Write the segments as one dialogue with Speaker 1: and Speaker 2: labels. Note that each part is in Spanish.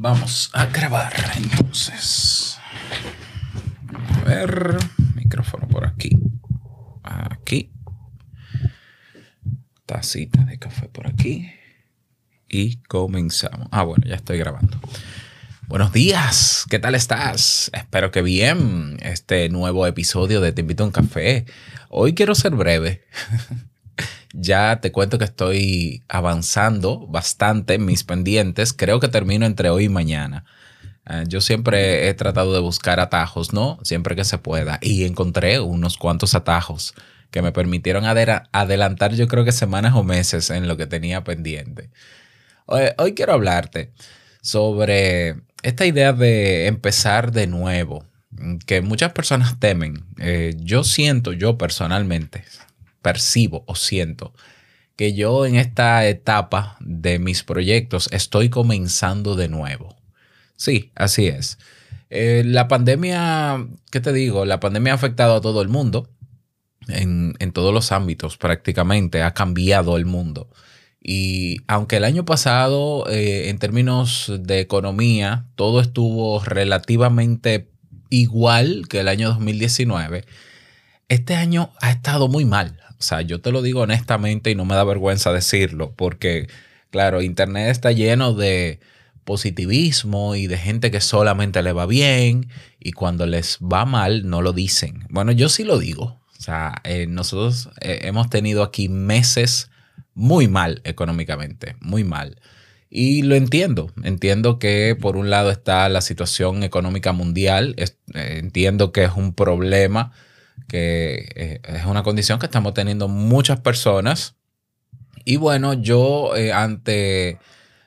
Speaker 1: Vamos a grabar entonces. A ver, micrófono por aquí. Aquí. Tacita de café por aquí. Y comenzamos. Ah, bueno, ya estoy grabando. Buenos días, ¿qué tal estás? Espero que bien. Este nuevo episodio de Te invito a un café. Hoy quiero ser breve. Ya te cuento que estoy avanzando bastante en mis pendientes. Creo que termino entre hoy y mañana. Eh, yo siempre he tratado de buscar atajos, ¿no? Siempre que se pueda. Y encontré unos cuantos atajos que me permitieron adelantar yo creo que semanas o meses en lo que tenía pendiente. Hoy, quiero hablarte sobre esta idea de empezar de nuevo, que muchas personas temen. Eh, yo siento, yo personalmente, percibo o siento que yo en esta etapa de mis proyectos estoy comenzando de nuevo. Sí, así es. Eh, la pandemia, ¿qué te digo? La pandemia ha afectado a todo el mundo, en, todos los ámbitos prácticamente, ha cambiado el mundo. Y aunque el año pasado, eh, en términos de economía, todo estuvo relativamente igual que el año 2019, este año ha estado muy mal. O sea, yo te lo digo honestamente y no me da vergüenza decirlo, porque, claro, Internet está lleno de positivismo y de gente que solamente le va bien y cuando les va mal no lo dicen. Bueno, yo sí lo digo. O sea, eh, nosotros eh, hemos tenido aquí meses muy mal económicamente, muy mal. Y lo entiendo, entiendo que por un lado está la situación económica mundial, eh, entiendo que es un problema que eh, es una condición que estamos teniendo muchas personas. Y bueno, yo eh, ante,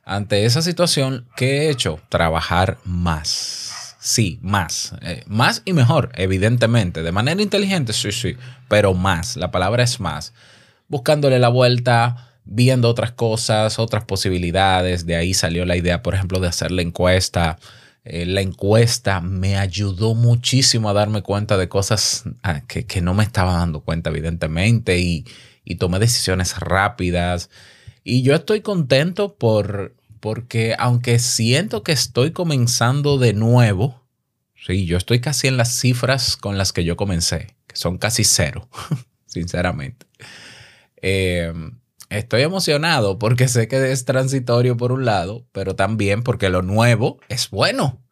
Speaker 1: ante esa situación, ¿qué he hecho? Trabajar más. Sí, más. Eh, más y mejor, evidentemente. De manera inteligente, sí, sí, pero más. La palabra es más. Buscándole la vuelta, viendo otras cosas, otras posibilidades. De ahí salió la idea, por ejemplo, de hacer la encuesta eh, la encuesta me ayudó muchísimo a darme cuenta de cosas ah, que, no me estaba dando cuenta, evidentemente, y, tomé decisiones rápidas. Y yo estoy contento por, porque aunque siento que estoy comenzando de nuevo, sí, yo estoy casi en las cifras con las que yo comencé, que son casi cero, sinceramente. Eh, estoy emocionado porque sé que es transitorio por un lado, pero también porque lo nuevo es bueno.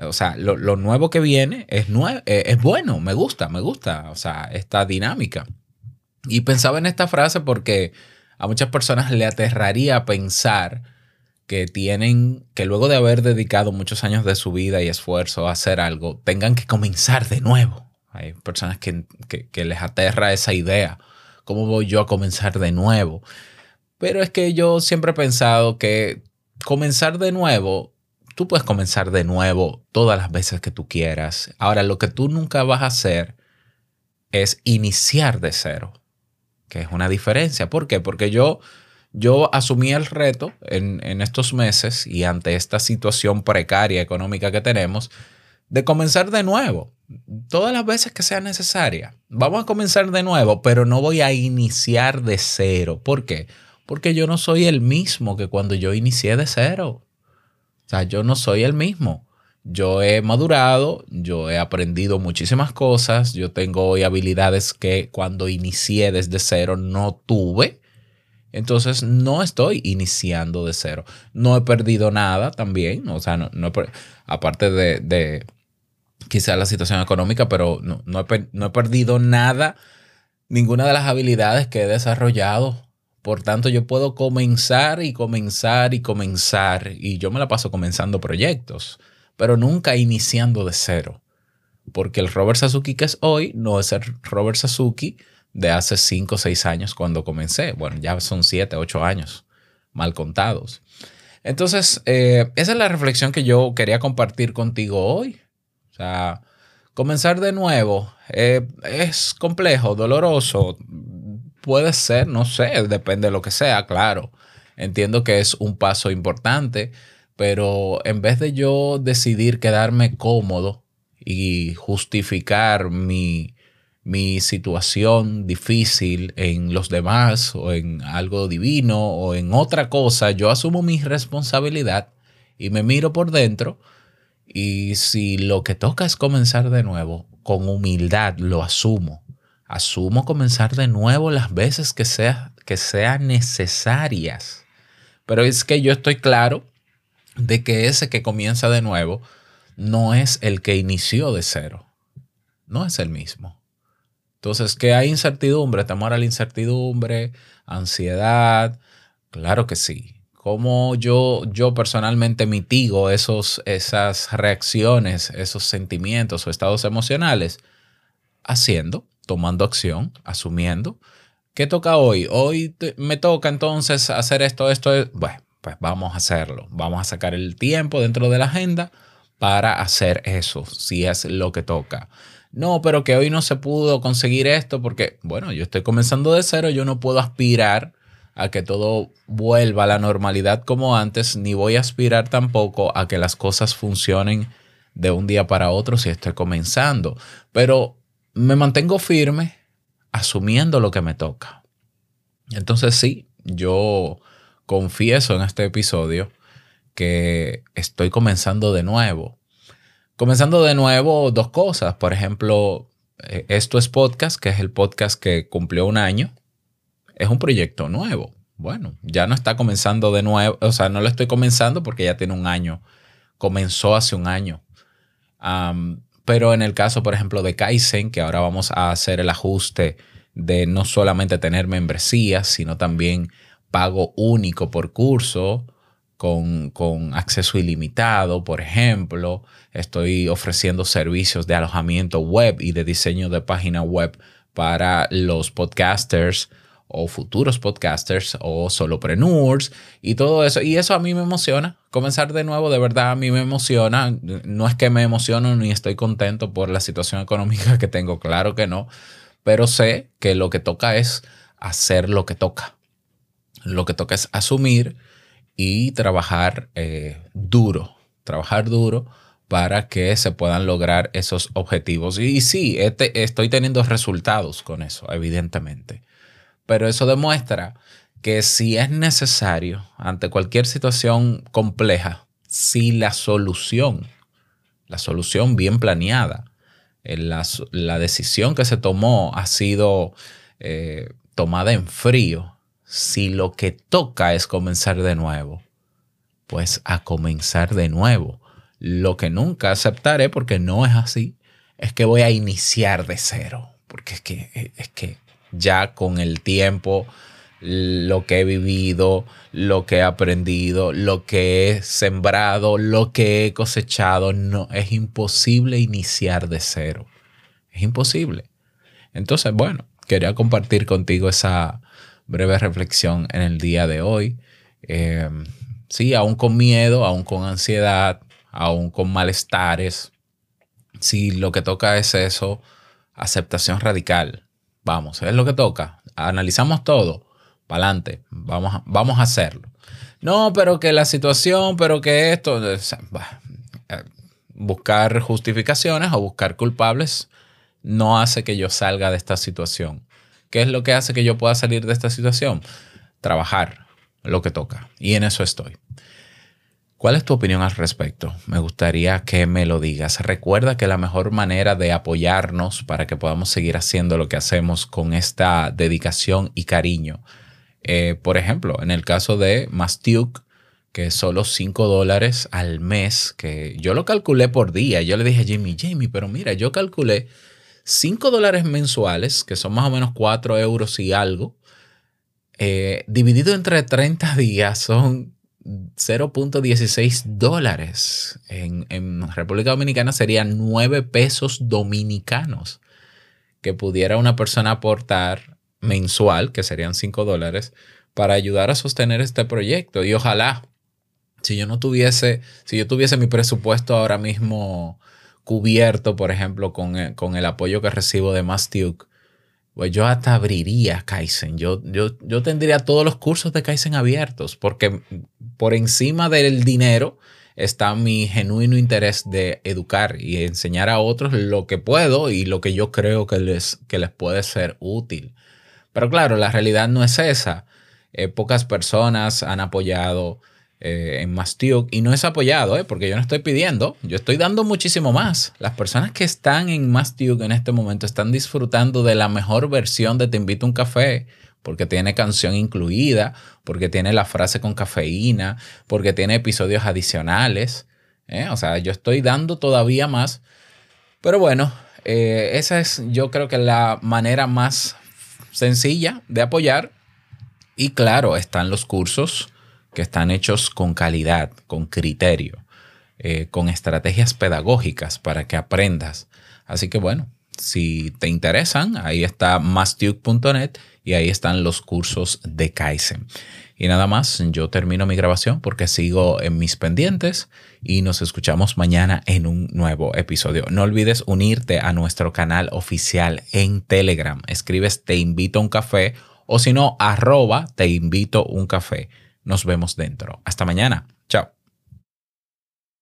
Speaker 1: O sea, lo, nuevo que viene es, eh, es bueno, me gusta, me gusta, o sea, esta dinámica. Y pensaba en esta frase porque a muchas personas le aterraría pensar que tienen, que luego de haber dedicado muchos años de su vida y esfuerzo a hacer algo, tengan que comenzar de nuevo. Hay personas que les aterra esa idea ¿Cómo voy yo a comenzar de nuevo? Pero es que yo siempre he pensado que comenzar de nuevo, tú puedes comenzar de nuevo todas las veces que tú quieras. Ahora, lo que tú nunca vas a hacer es iniciar de cero, que es una diferencia. ¿Por qué? Porque yo, yo asumí el reto en, en estos meses y ante esta situación precaria económica que tenemos, de comenzar de nuevo, todas las veces que sea necesaria. Vamos a comenzar de nuevo, pero no voy a iniciar de cero. ¿Por qué? Porque yo no soy el mismo que cuando yo inicié de cero. O sea, yo no soy el mismo. Yo he madurado, yo he aprendido muchísimas cosas, yo tengo hoy habilidades que cuando inicié desde cero no tuve. Entonces no estoy iniciando de cero. No he perdido nada también. O sea, no, aparte de quizá la situación económica, pero no, no, he, perdido nada, ninguna de las habilidades que he desarrollado. Por tanto, yo puedo comenzar y comenzar y comenzar. Y yo me la paso comenzando proyectos, pero nunca iniciando de cero. Porque el Robert Sasuke que es hoy no es el Robert Sasuke de hace 5 o 6 años cuando comencé. Bueno, ya son 7, 8 años mal contados. Entonces, eh, esa es la reflexión que yo quería compartir contigo hoy. Comenzar de nuevo eh, es complejo, doloroso. Puede ser, no sé, depende de lo que sea, claro. Entiendo que es un paso importante, pero en vez de yo decidir quedarme cómodo y justificar mi, mi situación difícil en los demás o en algo divino o en otra cosa, yo asumo mi responsabilidad y me miro por dentro y si lo que toca es comenzar de nuevo, con humildad lo asumo. Asumo comenzar de nuevo las veces que, sea, que sean necesarias. Pero es que yo estoy claro de que ese que comienza de nuevo no es el que inició de cero. No es el mismo. Entonces, que hay incertidumbre, temor a la incertidumbre, ansiedad, claro que sí. ¿Cómo yo, yo personalmente mitigo esos, esas reacciones, esos sentimientos o estados emocionales? Haciendo, tomando acción, asumiendo. ¿Qué toca hoy? Hoy me toca entonces hacer esto, esto. Bueno, pues vamos a hacerlo. Vamos a sacar el tiempo dentro de la agenda para hacer eso, si es lo que toca. No, pero que hoy no se pudo conseguir esto porque, bueno, yo estoy comenzando de cero, yo no puedo aspirar a que todo vuelva a la normalidad como antes, ni voy a aspirar tampoco a que las cosas funcionen de un día para otro si estoy comenzando. Pero me mantengo firme asumiendo lo que me toca. Entonces sí, yo confieso en este episodio que estoy comenzando de nuevo. Comenzando de nuevo dos cosas. Por ejemplo, eh, esto es podcast, que es el podcast que cumplió un año es un proyecto nuevo. Bueno, ya no está comenzando de nuevo, o sea, no lo estoy comenzando porque ya tiene un año. Comenzó hace un año. pero en el caso, por ejemplo, de Kaizen, que ahora vamos a hacer el ajuste de no solamente tener membresías, sino también pago único por curso, con, con, acceso ilimitado, por ejemplo. Estoy ofreciendo servicios de alojamiento web y de diseño de página web para los podcasters o futuros podcasters o solopreneurs y todo eso. Y eso a mí me emociona. Comenzar de nuevo, de verdad, a mí me emociona. No es que me emociono ni estoy contento por la situación económica que tengo, claro que no. Pero sé que lo que toca es hacer lo que toca. Lo que toca es asumir y trabajar eh, duro. Trabajar duro para que se puedan lograr esos objetivos. Y, sí, este, estoy teniendo resultados con eso, evidentemente. Pero eso demuestra que si es necesario, ante cualquier situación compleja, si la solución, la solución bien planeada, eh, la, la decisión que se tomó ha sido eh, tomada en frío, si lo que toca es comenzar de nuevo, pues a comenzar de nuevo. Lo que nunca aceptaré, porque no es así, es que voy a iniciar de cero, porque es que, es que ya con el tiempo lo que he vivido, lo que he aprendido, lo que he sembrado, lo que he cosechado. No, es imposible iniciar de cero. Es imposible. Entonces, bueno, quería compartir contigo esa breve reflexión en el día de hoy. Eh, sí, aún con miedo, aún con ansiedad, aún con malestares. Si lo que toca es eso, aceptación radical Vamos, es lo que toca. Analizamos todo. Para adelante. Vamos a, vamos a hacerlo. No, pero que la situación, pero que esto. Eh, buscar justificaciones o buscar culpables no hace que yo salga de esta situación. ¿Qué es lo que hace que yo pueda salir de esta situación? Trabajar lo que toca. Y en eso estoy. ¿Cuál es tu opinión al respecto? Me gustaría que me lo digas. Recuerda que la mejor manera de apoyarnos para que podamos seguir haciendo lo que hacemos con esta dedicación y cariño. Eh, por ejemplo, en el caso de Mastiuk, que solo 5 dólares al mes, que yo lo calculé por día. Yo le dije a Jamie, Jamie, pero mira, yo calculé 5 dólares mensuales, que son más o menos 4 euros y algo, eh, dividido entre 30 días son 0.16 dólares. En, República Dominicana serían 9 pesos dominicanos que pudiera una persona aportar mensual, que serían 5 dólares, para ayudar a sostener este proyecto. Y ojalá, si yo no tuviese, si yo tuviese mi presupuesto ahora mismo cubierto, por ejemplo, con, el, con el apoyo que recibo de Mastiuk, pues yo hasta abriría Kaizen. Yo, yo, yo tendría todos los cursos de Kaizen abiertos, porque por encima del dinero está mi genuino interés de educar y enseñar a otros lo que puedo y lo que yo creo que les, que les puede ser útil. Pero claro, la realidad no es esa. Eh, pocas personas han apoyado eh, en Mastiuk y no es apoyado, ¿eh? porque yo no estoy pidiendo, yo estoy dando muchísimo más. Las personas que están en Mastiuk en este momento están disfrutando de la mejor versión de Te invito a un café, porque tiene canción incluida, porque tiene la frase con cafeína, porque tiene episodios adicionales. ¿eh? O sea, yo estoy dando todavía más. Pero bueno, eh, esa es yo creo que la manera más sencilla de apoyar. Y claro, están los cursos que están hechos con calidad, con criterio, eh, con estrategias pedagógicas para que aprendas. Así que bueno, si te interesan, ahí está mastuke.net y ahí están los cursos de Kaizen. Y nada más, yo termino mi grabación porque sigo en mis pendientes y nos escuchamos mañana en un nuevo episodio. No olvides unirte a nuestro canal oficial en Telegram. Escribes te invito a un café o si no, arroba te invito un café. Nos vemos dentro. Hasta mañana.